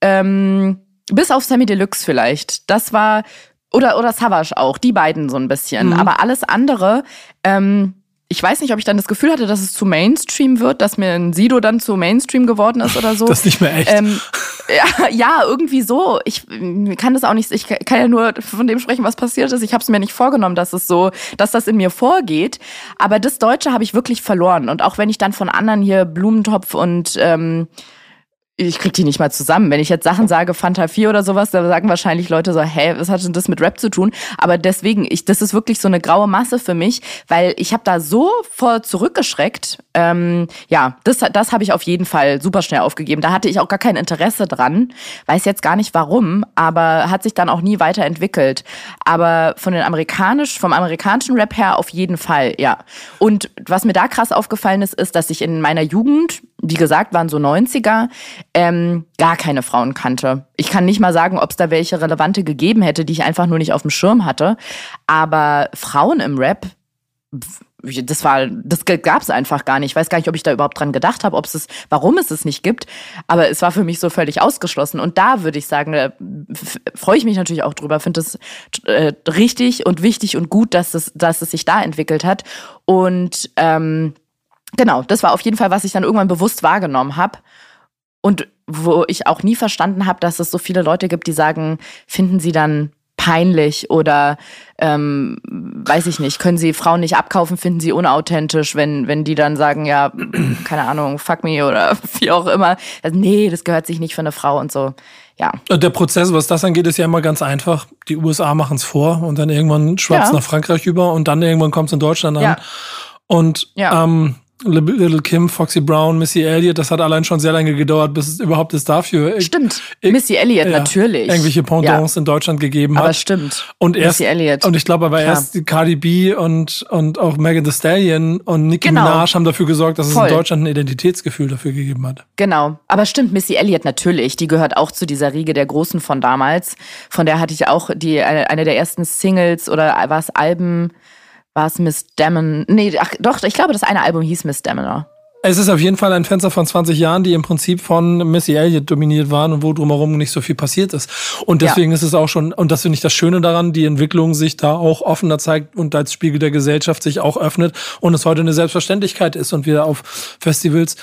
Ähm, bis auf Sammy Deluxe vielleicht. Das war, oder, oder Savage auch, die beiden so ein bisschen. Mhm. Aber alles andere, ähm, ich weiß nicht, ob ich dann das Gefühl hatte, dass es zu Mainstream wird, dass mir ein Sido dann zu Mainstream geworden ist oder so. Das ist nicht mehr echt. Ähm, ja, ja, irgendwie so. Ich kann das auch nicht, ich kann ja nur von dem sprechen, was passiert ist. Ich habe es mir nicht vorgenommen, dass es so, dass das in mir vorgeht. Aber das Deutsche habe ich wirklich verloren. Und auch wenn ich dann von anderen hier Blumentopf und ähm, ich krieg die nicht mal zusammen. Wenn ich jetzt Sachen sage, Fanta 4 oder sowas, da sagen wahrscheinlich Leute so, hä, was hat denn das mit Rap zu tun? Aber deswegen, ich, das ist wirklich so eine graue Masse für mich, weil ich habe da so vor zurückgeschreckt. Ähm, ja, das, das habe ich auf jeden Fall super schnell aufgegeben. Da hatte ich auch gar kein Interesse dran. Weiß jetzt gar nicht warum, aber hat sich dann auch nie weiterentwickelt. Aber von den amerikanisch, vom amerikanischen Rap her auf jeden Fall, ja. Und was mir da krass aufgefallen ist, ist, dass ich in meiner Jugend wie gesagt, waren so 90er, ähm, gar keine Frauen kannte. Ich kann nicht mal sagen, ob es da welche relevante gegeben hätte, die ich einfach nur nicht auf dem Schirm hatte. Aber Frauen im Rap, das war, das gab es einfach gar nicht. Ich weiß gar nicht, ob ich da überhaupt dran gedacht habe, ob es, warum es es nicht gibt. Aber es war für mich so völlig ausgeschlossen. Und da würde ich sagen, freue ich mich natürlich auch drüber. Finde es äh, richtig und wichtig und gut, dass es, dass es sich da entwickelt hat. Und ähm, Genau, das war auf jeden Fall, was ich dann irgendwann bewusst wahrgenommen habe. Und wo ich auch nie verstanden habe, dass es so viele Leute gibt, die sagen, finden sie dann peinlich oder ähm, weiß ich nicht, können sie Frauen nicht abkaufen, finden sie unauthentisch, wenn, wenn die dann sagen, ja, keine Ahnung, fuck me oder wie auch immer. Also, nee, das gehört sich nicht für eine Frau und so. Ja. Der Prozess, was das angeht, ist ja immer ganz einfach. Die USA machen es vor und dann irgendwann schwappt ja. nach Frankreich über und dann irgendwann kommt es in Deutschland an. Ja. Und ja. Ähm, Little Kim, Foxy Brown, Missy Elliott, das hat allein schon sehr lange gedauert, bis es überhaupt es dafür. Stimmt. Missy Elliott, ja, natürlich. Irgendwelche Pendants ja. in Deutschland gegeben hat. Aber stimmt. Und erst, Missy Elliott. Und ich glaube aber Klar. erst Cardi B und, und auch Megan Thee Stallion und Nicki genau. Minaj haben dafür gesorgt, dass Voll. es in Deutschland ein Identitätsgefühl dafür gegeben hat. Genau. Aber stimmt, Missy Elliott natürlich. Die gehört auch zu dieser Riege der Großen von damals. Von der hatte ich auch die, eine der ersten Singles oder was Alben war es Miss Damon. Nee, ach, doch, ich glaube, das eine Album hieß Miss Damoner. Es ist auf jeden Fall ein Fenster von 20 Jahren, die im Prinzip von Missy Elliott dominiert waren und wo drumherum nicht so viel passiert ist. Und deswegen ja. ist es auch schon, und das finde ich das Schöne daran, die Entwicklung sich da auch offener zeigt und als Spiegel der Gesellschaft sich auch öffnet und es heute eine Selbstverständlichkeit ist und wir auf Festivals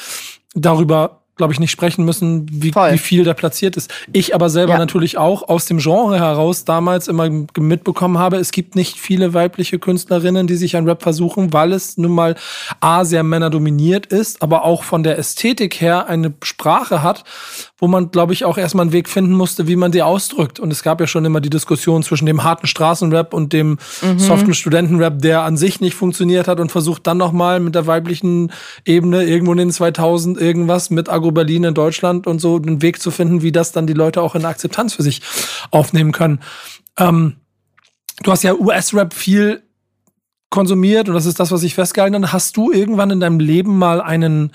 darüber glaube ich, nicht sprechen müssen, wie, wie, viel da platziert ist. Ich aber selber ja. natürlich auch aus dem Genre heraus damals immer mitbekommen habe, es gibt nicht viele weibliche Künstlerinnen, die sich an Rap versuchen, weil es nun mal A, sehr männerdominiert ist, aber auch von der Ästhetik her eine Sprache hat, wo man, glaube ich, auch erstmal einen Weg finden musste, wie man die ausdrückt. Und es gab ja schon immer die Diskussion zwischen dem harten Straßenrap und dem mhm. soften Studentenrap, der an sich nicht funktioniert hat und versucht dann nochmal mit der weiblichen Ebene irgendwo in den 2000 irgendwas mit Agro Berlin in Deutschland und so einen Weg zu finden, wie das dann die Leute auch in Akzeptanz für sich aufnehmen können. Ähm, du hast ja US-Rap viel konsumiert und das ist das, was ich festgehalten habe. Hast du irgendwann in deinem Leben mal einen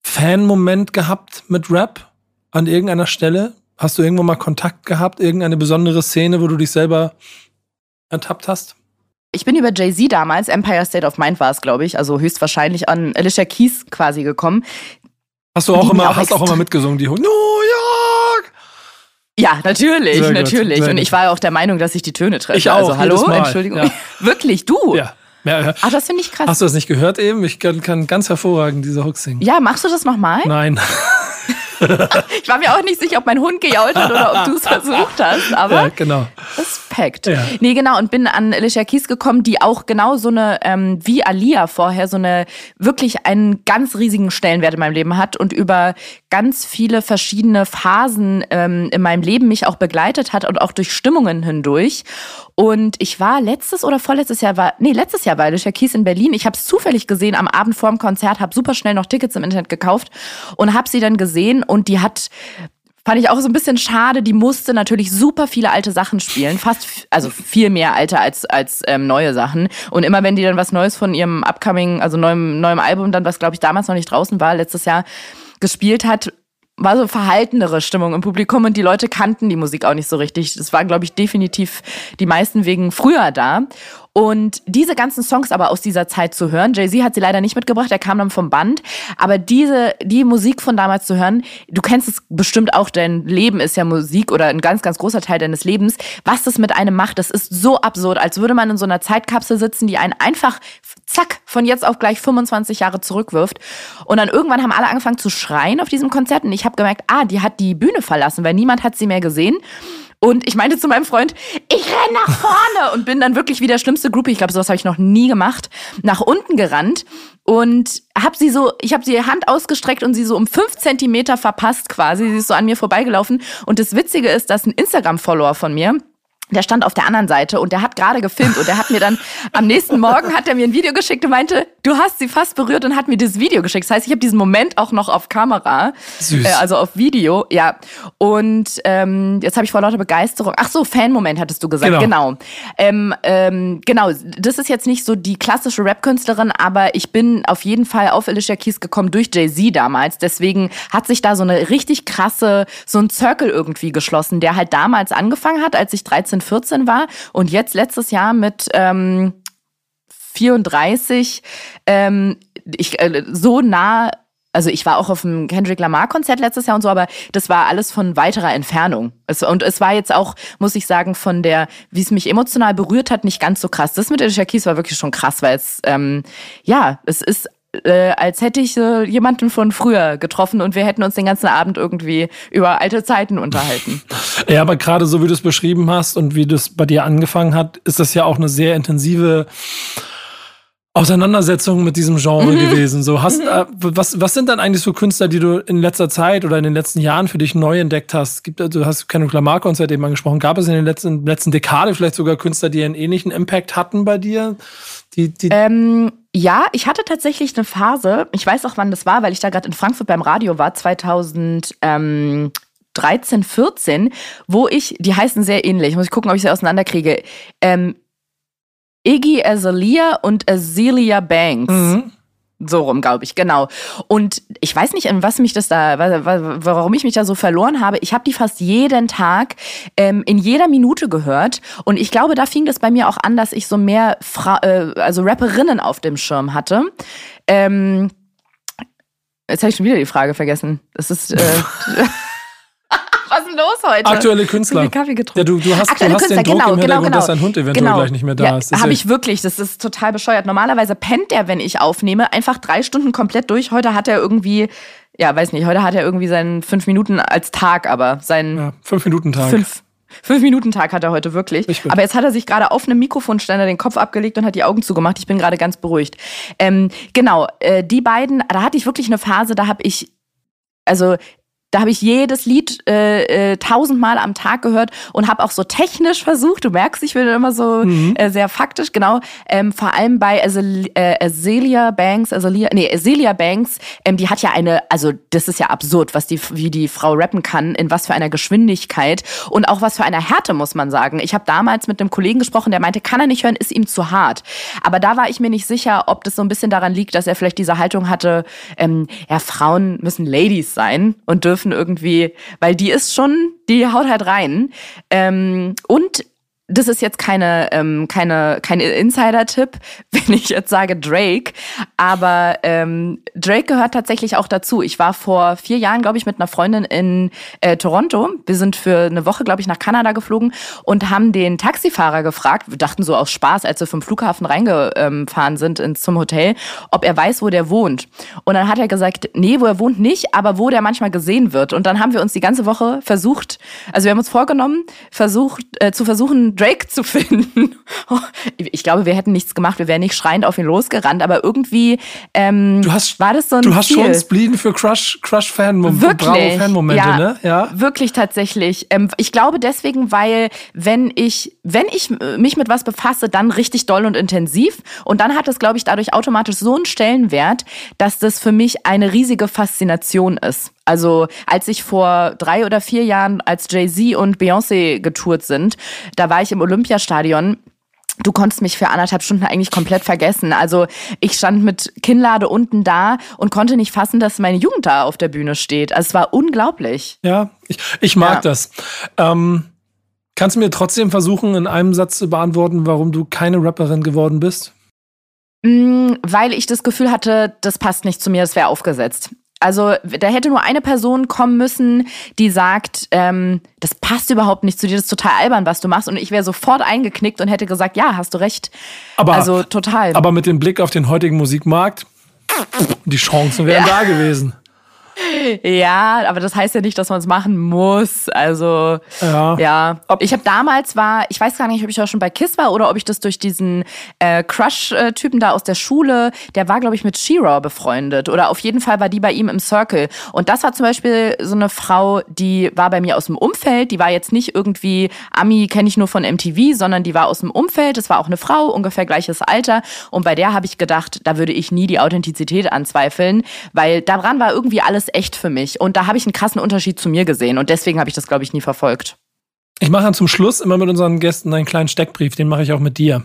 Fan-Moment gehabt mit Rap? An irgendeiner Stelle? Hast du irgendwann mal Kontakt gehabt? Irgendeine besondere Szene, wo du dich selber ertappt hast? Ich bin über Jay-Z damals, Empire State of Mind war es, glaube ich, also höchstwahrscheinlich an Alicia Keys quasi gekommen. Hast du auch immer, auch hast auch immer mitgesungen, die New York! Ja, natürlich, sehr natürlich. Gut, und ich war auch der Meinung, dass ich die Töne treffe. Ich auch, also hallo, Entschuldigung. Ja. Wirklich, du? Ja. Ja, Ach, das finde ich krass. Hast du das nicht gehört eben? Ich kann, kann ganz hervorragend diese Hooks singen. Ja, machst du das nochmal? Nein. ich war mir auch nicht sicher, ob mein Hund gejault hat oder ob du es versucht hast, aber ja, genau. Respekt. Ja. Nee, genau, und bin an Alicia Keys gekommen, die auch genau so eine, ähm, wie Alia vorher, so eine, wirklich einen ganz riesigen Stellenwert in meinem Leben hat und über ganz viele verschiedene Phasen ähm, in meinem Leben mich auch begleitet hat und auch durch Stimmungen hindurch. Und ich war letztes oder vorletztes Jahr war, nee, letztes Jahr war Alicia Keys in Berlin. Ich habe es zufällig gesehen am Abend vorm Konzert, habe super schnell noch Tickets im Internet gekauft und habe sie dann gesehen und die hat Fand ich auch so ein bisschen schade. Die musste natürlich super viele alte Sachen spielen. Fast, also viel mehr alte als, als ähm, neue Sachen. Und immer wenn die dann was Neues von ihrem upcoming, also neuem, neuem Album, dann was glaube ich damals noch nicht draußen war, letztes Jahr gespielt hat, war so verhaltenere Stimmung im Publikum und die Leute kannten die Musik auch nicht so richtig. Das war, glaube ich, definitiv die meisten wegen früher da. Und diese ganzen Songs aber aus dieser Zeit zu hören, Jay-Z hat sie leider nicht mitgebracht, er kam dann vom Band, aber diese, die Musik von damals zu hören, du kennst es bestimmt auch, dein Leben ist ja Musik oder ein ganz, ganz großer Teil deines Lebens. Was das mit einem macht, das ist so absurd, als würde man in so einer Zeitkapsel sitzen, die einen einfach, zack, von jetzt auf gleich 25 Jahre zurückwirft. Und dann irgendwann haben alle angefangen zu schreien auf diesem Konzert und ich habe gemerkt, ah, die hat die Bühne verlassen, weil niemand hat sie mehr gesehen. Und ich meinte zu meinem Freund, ich renn nach vorne und bin dann wirklich wie der schlimmste Groupie, ich glaube, sowas habe ich noch nie gemacht, nach unten gerannt und habe sie so, ich habe sie Hand ausgestreckt und sie so um fünf Zentimeter verpasst quasi. Sie ist so an mir vorbeigelaufen. Und das Witzige ist, dass ein Instagram-Follower von mir, der stand auf der anderen Seite und der hat gerade gefilmt und der hat mir dann am nächsten Morgen hat er mir ein Video geschickt und meinte, du hast sie fast berührt und hat mir dieses Video geschickt. Das heißt, ich habe diesen Moment auch noch auf Kamera, Süß. Äh, also auf Video, ja. Und ähm, jetzt habe ich vor lauter Begeisterung. Ach so, Fan-Moment hattest du gesagt, Genau. genau. Ähm, ähm, genau, das ist jetzt nicht so die klassische Rap-Künstlerin, aber ich bin auf jeden Fall auf Alicia Keys gekommen durch Jay-Z damals. Deswegen hat sich da so eine richtig krasse, so ein Circle irgendwie geschlossen, der halt damals angefangen hat, als ich 13, 14 war und jetzt letztes Jahr mit ähm, 34 ähm, ich, äh, so nah also ich war auch auf dem Kendrick Lamar Konzert letztes Jahr und so, aber das war alles von weiterer Entfernung. Es, und es war jetzt auch, muss ich sagen, von der, wie es mich emotional berührt hat, nicht ganz so krass. Das mit Alicia Keys war wirklich schon krass, weil es, ähm, ja, es ist äh, als hätte ich äh, jemanden von früher getroffen und wir hätten uns den ganzen Abend irgendwie über alte Zeiten unterhalten. Ja, aber gerade so wie du es beschrieben hast und wie das bei dir angefangen hat, ist das ja auch eine sehr intensive Auseinandersetzung mit diesem Genre Mhm. gewesen. So hast, äh, was, was sind dann eigentlich so Künstler, die du in letzter Zeit oder in den letzten Jahren für dich neu entdeckt hast? Gibt, du hast Kendrick Lamar Konzert eben angesprochen. Gab es in den letzten, letzten Dekade vielleicht sogar Künstler, die einen ähnlichen Impact hatten bei dir? Die, die, Ähm, ja, ich hatte tatsächlich eine Phase, ich weiß auch, wann das war, weil ich da gerade in Frankfurt beim Radio war, 2013, 14, wo ich, die heißen sehr ähnlich, muss ich gucken, ob ich sie auseinanderkriege. Ähm, Iggy Azalea und Azealia Banks. Mhm. So rum, glaube ich, genau. Und ich weiß nicht, was mich das da, wa- wa- warum ich mich da so verloren habe. Ich habe die fast jeden Tag ähm, in jeder Minute gehört. Und ich glaube, da fing das bei mir auch an, dass ich so mehr Fra äh, also Rapperinnen auf dem Schirm hatte. Ähm, jetzt habe ich schon wieder die Frage vergessen. Das ist. Äh, was ist denn los heute? Aktuelle Künstler. viel Kaffee getrunken. Ja, du, du hast, du Aktuelle hast den Künstler, Druck genau, im genau, Hintergrund, genau. dass dein Hund eventuell genau. gleich nicht mehr da ja, ist. Habe ich wirklich, das ist total bescheuert. Normalerweise pennt er, wenn ich aufnehme, einfach drei Stunden komplett durch. Heute hat er irgendwie, ja, weiß nicht, heute hat er irgendwie seinen fünf Minuten als Tag, aber seinen ja, fünf Minuten Tag. fünf. Fünf Minuten Tag hat er heute wirklich. Aber jetzt hat er sich gerade auf einem Mikrofonständer den Kopf abgelegt und hat die Augen zugemacht. Ich bin gerade ganz beruhigt. Ähm, genau, äh, die beiden, da hatte ich wirklich eine Phase, da habe ich, also da habe ich jedes Lied äh, äh, tausendmal am Tag gehört und habe auch so technisch versucht. Du merkst, ich bin immer so äh, sehr faktisch, genau. Ähm, vor allem bei Azale- äh, Azealia Banks, Azealia, nee, Azealia Banks, ähm, die hat ja eine, also das ist ja absurd, was die, wie die Frau rappen kann, in was für einer Geschwindigkeit und auch was für einer Härte, muss man sagen. Ich habe damals mit einem Kollegen gesprochen, der meinte, kann er nicht hören, ist ihm zu hart. Aber da war ich mir nicht sicher, ob das so ein bisschen daran liegt, dass er vielleicht diese Haltung hatte, ähm, ja, Frauen müssen Ladies sein und dürfen irgendwie, weil die ist schon, die haut halt rein. Ähm, und das ist jetzt keine, ähm, keine, kein Insider-Tipp, wenn ich jetzt sage Drake, aber ähm, Drake gehört tatsächlich auch dazu. Ich war vor vier Jahren, glaube ich, mit einer Freundin in äh, Toronto. Wir sind für eine Woche, glaube ich, nach Kanada geflogen und haben den Taxifahrer gefragt, wir dachten so aus Spaß, als wir vom Flughafen reingefahren sind ins, zum Hotel, ob er weiß, wo der wohnt. Und dann hat er gesagt, nee, wo er wohnt nicht, aber wo der manchmal gesehen wird. Und dann haben wir uns die ganze Woche versucht, also wir haben uns vorgenommen, versucht, äh, zu versuchen, Drake zu finden. Ich glaube, wir hätten nichts gemacht, wir wären nicht schreiend auf ihn losgerannt, aber irgendwie ähm, Du hast, war das so ein du hast Ziel. schon Spleen für Crush, Crush Fan, Wirklich. Bravo Fan Momente, ja, ne? Ja. Wirklich tatsächlich. Ähm, ich glaube deswegen, weil wenn ich, wenn ich mich mit was befasse, dann richtig doll und intensiv. Und dann hat es, glaube ich, dadurch automatisch so einen Stellenwert, dass das für mich eine riesige Faszination ist. Also als ich vor drei oder vier Jahren als Jay-Z und Beyoncé getourt sind, da war ich im Olympiastadion. Du konntest mich für anderthalb Stunden eigentlich komplett vergessen. Also ich stand mit Kinnlade unten da und konnte nicht fassen, dass meine Jugend da auf der Bühne steht. Also es war unglaublich. Ja, ich, ich mag Ja. das. Ähm, kannst du mir trotzdem versuchen, in einem Satz zu beantworten, warum du keine Rapperin geworden bist? Mm, Weil ich das Gefühl hatte, das passt nicht zu mir, das wäre aufgesetzt. Also da hätte nur eine Person kommen müssen, die sagt, ähm, das passt überhaupt nicht zu dir, das ist total albern, was du machst. Und ich wäre sofort eingeknickt und hätte gesagt, ja, hast du recht. Aber, also total. aber mit dem Blick auf den heutigen Musikmarkt, die Chancen wären Ja. da gewesen. Ja, aber das heißt ja nicht, dass man es machen muss. Also Ja. ja. Ich habe damals war, ich weiß gar nicht, ob ich auch schon bei Kiss war oder ob ich das durch diesen äh, Crush-Typen da aus der Schule, der war, glaube ich, mit She-Raw befreundet. Oder auf jeden Fall war die bei ihm im Circle. Und das war zum Beispiel so eine Frau, die war bei mir aus dem Umfeld, die war jetzt nicht irgendwie Ami, kenne ich nur von MTV, sondern die war aus dem Umfeld. Das war auch eine Frau, ungefähr gleiches Alter. Und bei der habe ich gedacht, da würde ich nie die Authentizität anzweifeln, weil daran war irgendwie alles echt für mich. Und da habe ich einen krassen Unterschied zu mir gesehen. Und deswegen habe ich das, glaube ich, nie verfolgt. Ich mache dann zum Schluss immer mit unseren Gästen einen kleinen Steckbrief, den mache ich auch mit dir.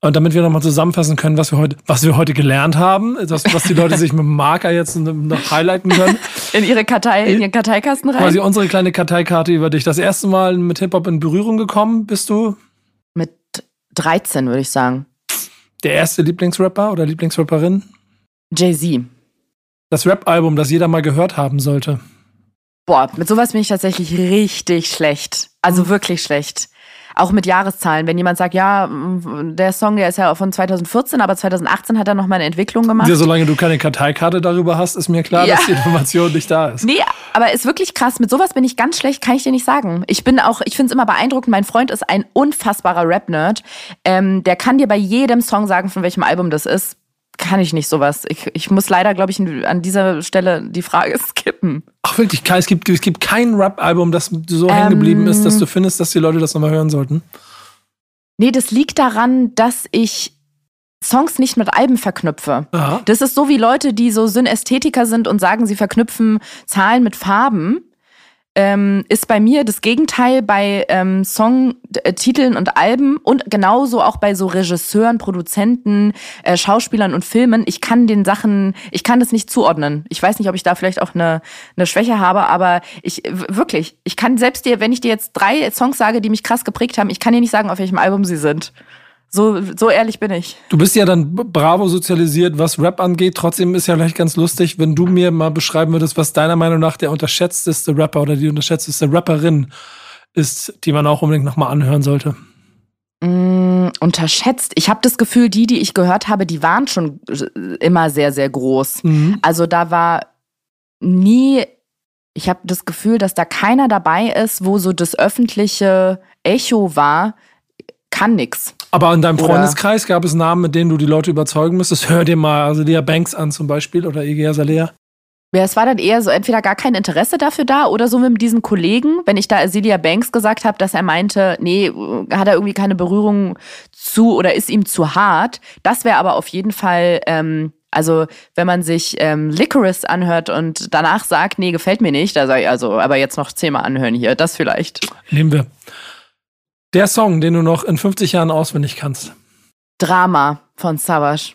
Und damit wir nochmal zusammenfassen können, was wir heute, was wir heute gelernt haben, das, was die Leute sich mit dem Marker jetzt noch highlighten können. In ihre Kartei, in ihren Karteikasten rein? Quasi unsere kleine Karteikarte über dich. Das erste Mal mit Hip-Hop in Berührung gekommen bist du Mit 13, würde ich sagen. der erste Lieblingsrapper oder Lieblingsrapperin? Jay-Z. Das Rap-Album, das jeder mal gehört haben sollte. Boah, mit sowas bin ich tatsächlich richtig schlecht. Also wirklich schlecht. Auch mit Jahreszahlen. Wenn jemand sagt, ja, der Song, der ist ja von 2014, aber 2018 hat er noch mal eine Entwicklung gemacht. Ja, solange du keine Karteikarte darüber hast, ist mir klar, Ja. dass die Information nicht da ist. Nee, aber ist wirklich krass. Mit sowas bin ich ganz schlecht, kann ich dir nicht sagen. Ich bin auch, ich finde es immer beeindruckend. Mein Freund ist ein unfassbarer Rap-Nerd. Ähm, der kann dir bei jedem Song sagen, von welchem Album das ist. Kann ich nicht sowas. Ich, ich muss leider, glaube ich, an dieser Stelle die Frage skippen. Ach wirklich, es gibt, es gibt kein Rap-Album, das so hängen geblieben ist, dass du findest, dass die Leute das nochmal hören sollten. Nee, das liegt daran, dass ich Songs nicht mit Alben verknüpfe. Aha. Das ist so wie Leute, die so Synästhetiker sind und sagen, sie verknüpfen Zahlen mit Farben. Ähm, ist bei mir das Gegenteil bei ähm, Songtiteln und Alben und genauso auch bei so Regisseuren, Produzenten, äh, Schauspielern und Filmen. Ich kann den Sachen, ich kann das nicht zuordnen. Ich weiß nicht, ob ich da vielleicht auch eine, eine Schwäche habe, aber ich wirklich, ich kann selbst dir, wenn ich dir jetzt drei Songs sage, die mich krass geprägt haben, ich kann dir nicht sagen, auf welchem Album sie sind. So, so ehrlich bin ich. Du bist ja dann bravo sozialisiert, was Rap angeht. Trotzdem ist ja vielleicht ganz lustig, wenn du mir mal beschreiben würdest, was deiner Meinung nach der unterschätzteste Rapper oder die unterschätzteste Rapperin ist, die man auch unbedingt nochmal anhören sollte. Mm, unterschätzt. Ich habe das Gefühl, die, die ich gehört habe, die waren schon äh, immer sehr, sehr groß. Mhm. Also da war nie, ich habe das Gefühl, dass da keiner dabei ist, wo so das öffentliche Echo war, kann nix. Aber in deinem Freundeskreis gab es Namen, mit denen du die Leute überzeugen müsstest. Hör dir mal also Lea Banks an zum Beispiel oder Iggy Azalea. Ja, es war dann eher so entweder gar kein Interesse dafür da oder so mit diesem Kollegen, wenn ich da Azealia Banks gesagt habe, dass er meinte, nee, hat er irgendwie keine Berührung zu oder ist ihm zu hart. Das wäre aber auf jeden Fall, ähm, also wenn man sich ähm, Licorice anhört und danach sagt, nee, gefällt mir nicht, da sage ich also, aber jetzt noch zehnmal anhören hier, das vielleicht. Nehmen wir. Der Song, den du noch in 50 Jahren auswendig kannst. Drama von Savage.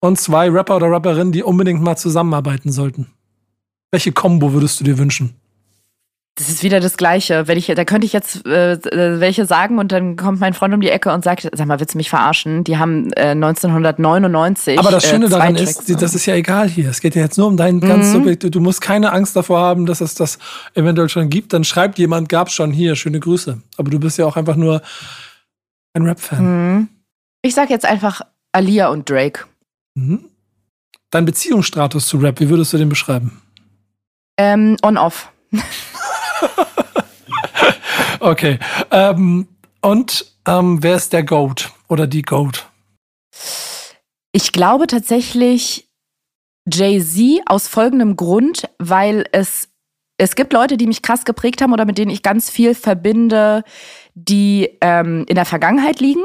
Und zwei Rapper oder Rapperinnen, die unbedingt mal zusammenarbeiten sollten. Welche Combo würdest du dir wünschen? Das ist wieder das Gleiche. Wenn ich, da könnte ich jetzt äh, äh, welche sagen und dann kommt mein Freund um die Ecke und sagt, sag mal, willst du mich verarschen? Die haben äh, 1999. Aber das Schöne äh, zwei daran Tracks ist, das ist ja egal hier. Es geht ja jetzt nur um deinen Mhm. ganz Subjekt. Du musst keine Angst davor haben, dass es das eventuell schon gibt. Dann schreibt jemand, gab's schon hier, schöne Grüße. Aber du bist ja auch einfach nur ein Rap-Fan. Mhm. Ich sag jetzt einfach Alia und Drake. Mhm. Dein Beziehungsstatus zu Rap, wie würdest du den beschreiben? Ähm, On-Off. Okay. Ähm, und ähm, wer ist der Goat oder die Goat? Ich glaube tatsächlich Jay-Z aus folgendem Grund, weil es, es gibt Leute, die mich krass geprägt haben oder mit denen ich ganz viel verbinde, die ähm, in der Vergangenheit liegen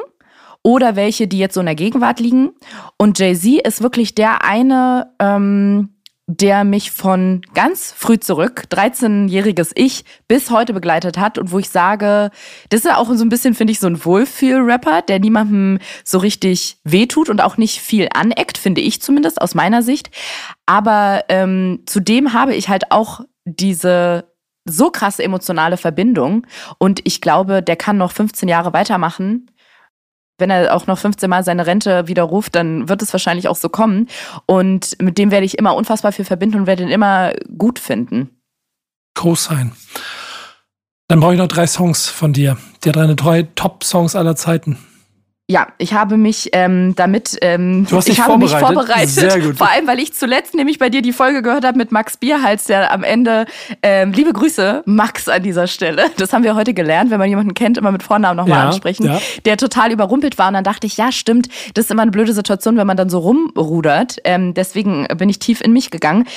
oder welche, die jetzt so in der Gegenwart liegen. Und Jay-Z ist wirklich der eine, ähm, der mich von ganz früh zurück, 13-jähriges Ich, bis heute begleitet hat und wo ich sage, das ist auch so ein bisschen, finde ich, so ein Wohlfühl-Rapper, der niemandem so richtig wehtut und auch nicht viel aneckt, finde ich zumindest aus meiner Sicht. Aber ähm, zudem habe ich halt auch diese so krasse emotionale Verbindung und ich glaube, der kann noch 15 Jahre weitermachen wenn er auch noch 15 Mal seine Rente widerruft, dann wird es wahrscheinlich auch so kommen. Und mit dem werde ich immer unfassbar viel verbinden und werde ihn immer gut finden. Cosine. Dann brauche ich noch drei Songs von dir. Die drei Top-Songs aller Zeiten. Ja, ich habe mich ähm, damit, ähm, du hast dich ich habe vorbereitet. mich vorbereitet. Sehr gut. Vor allem, weil ich zuletzt nämlich bei dir die Folge gehört habe mit Max Bierhals, der am Ende, ähm, liebe Grüße, Max an dieser Stelle. Das haben wir heute gelernt, wenn man jemanden kennt, immer mit Vornamen nochmal Ja, ansprechen, ja. der total überrumpelt war. Und dann dachte ich, ja, stimmt, das ist immer eine blöde Situation, wenn man dann so rumrudert. Ähm, deswegen bin ich tief in mich gegangen.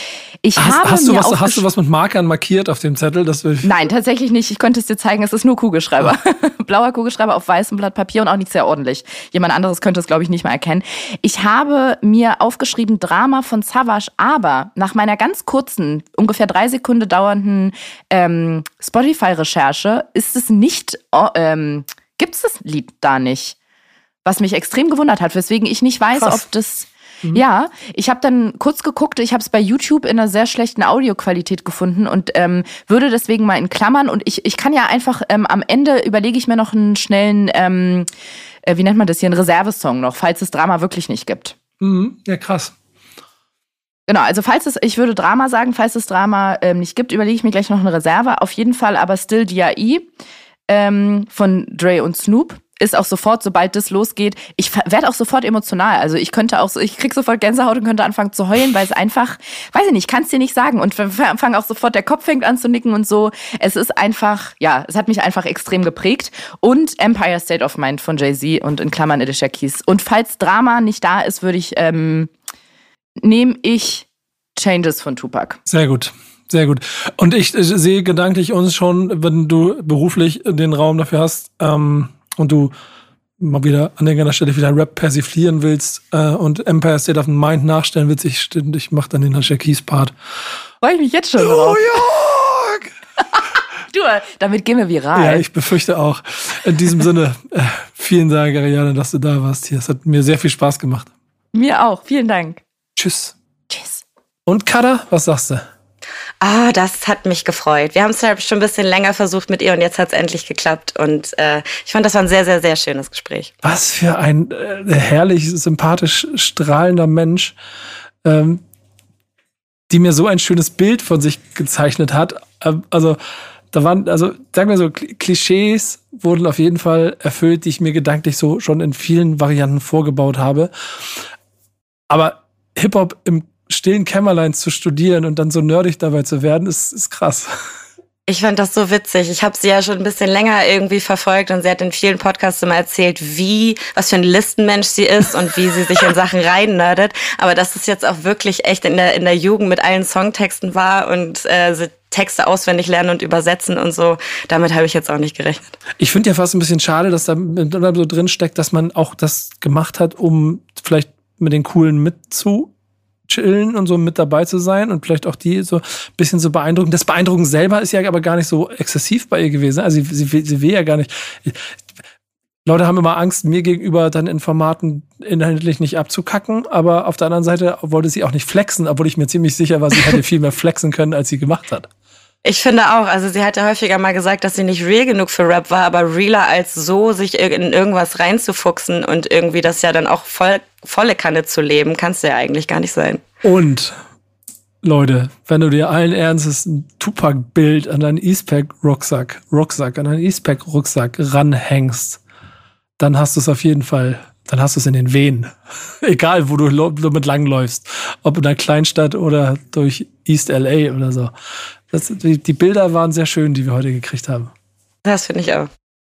Ich Hast, habe hast, du was, hast du was mit Markern markiert auf dem Zettel? Das will Nein, tatsächlich nicht. Ich könnte es dir zeigen, es ist nur Kugelschreiber. Blauer Kugelschreiber auf weißem Blatt Papier und auch nicht sehr ordentlich. Jemand anderes könnte es, glaube ich, nicht mal erkennen. Ich habe mir aufgeschrieben Drama von Savage, aber nach meiner ganz kurzen, ungefähr drei Sekunden dauernden ähm, Spotify-Recherche ist es nicht, oh, ähm, gibt es das Lied da nicht. Was mich extrem gewundert hat, weswegen ich nicht weiß, Krass. ob das. Ja, ich habe dann kurz geguckt, ich habe es bei YouTube in einer sehr schlechten Audioqualität gefunden und ähm, würde deswegen mal in Klammern und ich, ich kann ja einfach ähm, am Ende überlege ich mir noch einen schnellen, ähm, äh, wie nennt man das hier, einen Reservesong noch, falls es Drama wirklich nicht gibt. Mhm, ja, krass. Genau, also falls es, ich würde Drama sagen, falls es Drama ähm, nicht gibt, überlege ich mir gleich noch eine Reserve. Auf jeden Fall aber Still D.I.E. Ähm, von Dre und Snoop ist auch sofort, sobald das losgeht, ich werde auch sofort emotional. Also ich könnte auch so, ich krieg sofort Gänsehaut und könnte anfangen zu heulen, weil es einfach, weiß ich nicht, kann es dir nicht sagen. Und fange auch sofort, der Kopf fängt an zu nicken und so. Es ist einfach, ja, es hat mich einfach extrem geprägt. Und Empire State of Mind von Jay-Z und in Klammern Alicia Keys. Und falls Drama nicht da ist, würde ich, ähm, nehme ich Changes von Tupac. Sehr gut. Sehr gut. Und ich äh, sehe gedanklich uns schon, wenn du beruflich den Raum dafür hast ähm, und du mal wieder an irgendeiner Stelle wieder Rap persiflieren willst äh, und Empire State of Mind nachstellen willst, ich, ich mach dann den Alicia Keys Part. Freue ich mich jetzt schon New drauf. York! Du, damit gehen wir viral. Ja, ich befürchte auch. In diesem Sinne, äh, vielen Dank, Ariane, dass du da warst hier. Es hat mir sehr viel Spaß gemacht. Mir auch. Vielen Dank. Tschüss. Tschüss. Und Kada, was sagst du? Ah, das hat mich gefreut. Wir haben es ja schon ein bisschen länger versucht mit ihr und jetzt hat es endlich geklappt. Und äh, ich fand, das war ein sehr, sehr, sehr schönes Gespräch. Was für ein äh, herrlich, sympathisch strahlender Mensch, ähm, die mir so ein schönes Bild von sich gezeichnet hat. Ähm, also, da waren, also, sagen wir so, Kl- Klischees wurden auf jeden Fall erfüllt, die ich mir gedanklich so schon in vielen Varianten vorgebaut habe. Aber Hip-Hop im stillen Kämmerlein zu studieren und dann so nerdig dabei zu werden, ist, ist krass. Ich fand das so witzig. Ich habe sie ja schon ein bisschen länger irgendwie verfolgt und sie hat in vielen Podcasts immer erzählt, wie, was für ein Listenmensch sie ist und wie sie sich in Sachen reinnördet. Aber dass es jetzt auch wirklich echt in der, in der Jugend mit allen Songtexten war und äh, sie Texte auswendig lernen und übersetzen und so, damit habe ich jetzt auch nicht gerechnet. Ich finde ja fast ein bisschen schade, dass da so drin steckt, dass man auch das gemacht hat, um vielleicht mit den Coolen mitzu chillen und so mit dabei zu sein und vielleicht auch die so ein bisschen zu beeindrucken. Das Beeindrucken selber ist ja aber gar nicht so exzessiv bei ihr gewesen. Also sie, sie, sie will ja gar nicht. Leute haben immer Angst, mir gegenüber dann in Formaten inhaltlich nicht abzukacken, aber auf der anderen Seite wollte sie auch nicht flexen, obwohl ich mir ziemlich sicher war, sie hätte viel mehr flexen können, als sie gemacht hat. Ich finde auch, also sie hat ja häufiger mal gesagt, dass sie nicht real genug für Rap war, aber realer als so, sich in irgendwas reinzufuchsen und irgendwie das ja dann auch voll, volle Kanne zu leben, kannst du ja eigentlich gar nicht sein. Und Leute, wenn du dir allen Ernstes ein Tupac-Bild an deinen Eastpack-Rucksack, Rucksack, an deinen Eastpack-Rucksack ranhängst, dann hast du es auf jeden Fall, dann hast du es in den Venen. Egal, wo du damit langläufst. Ob in der Kleinstadt oder durch East LA oder so. Das, die, die Bilder waren sehr schön, die wir heute gekriegt haben. Das finde ich auch.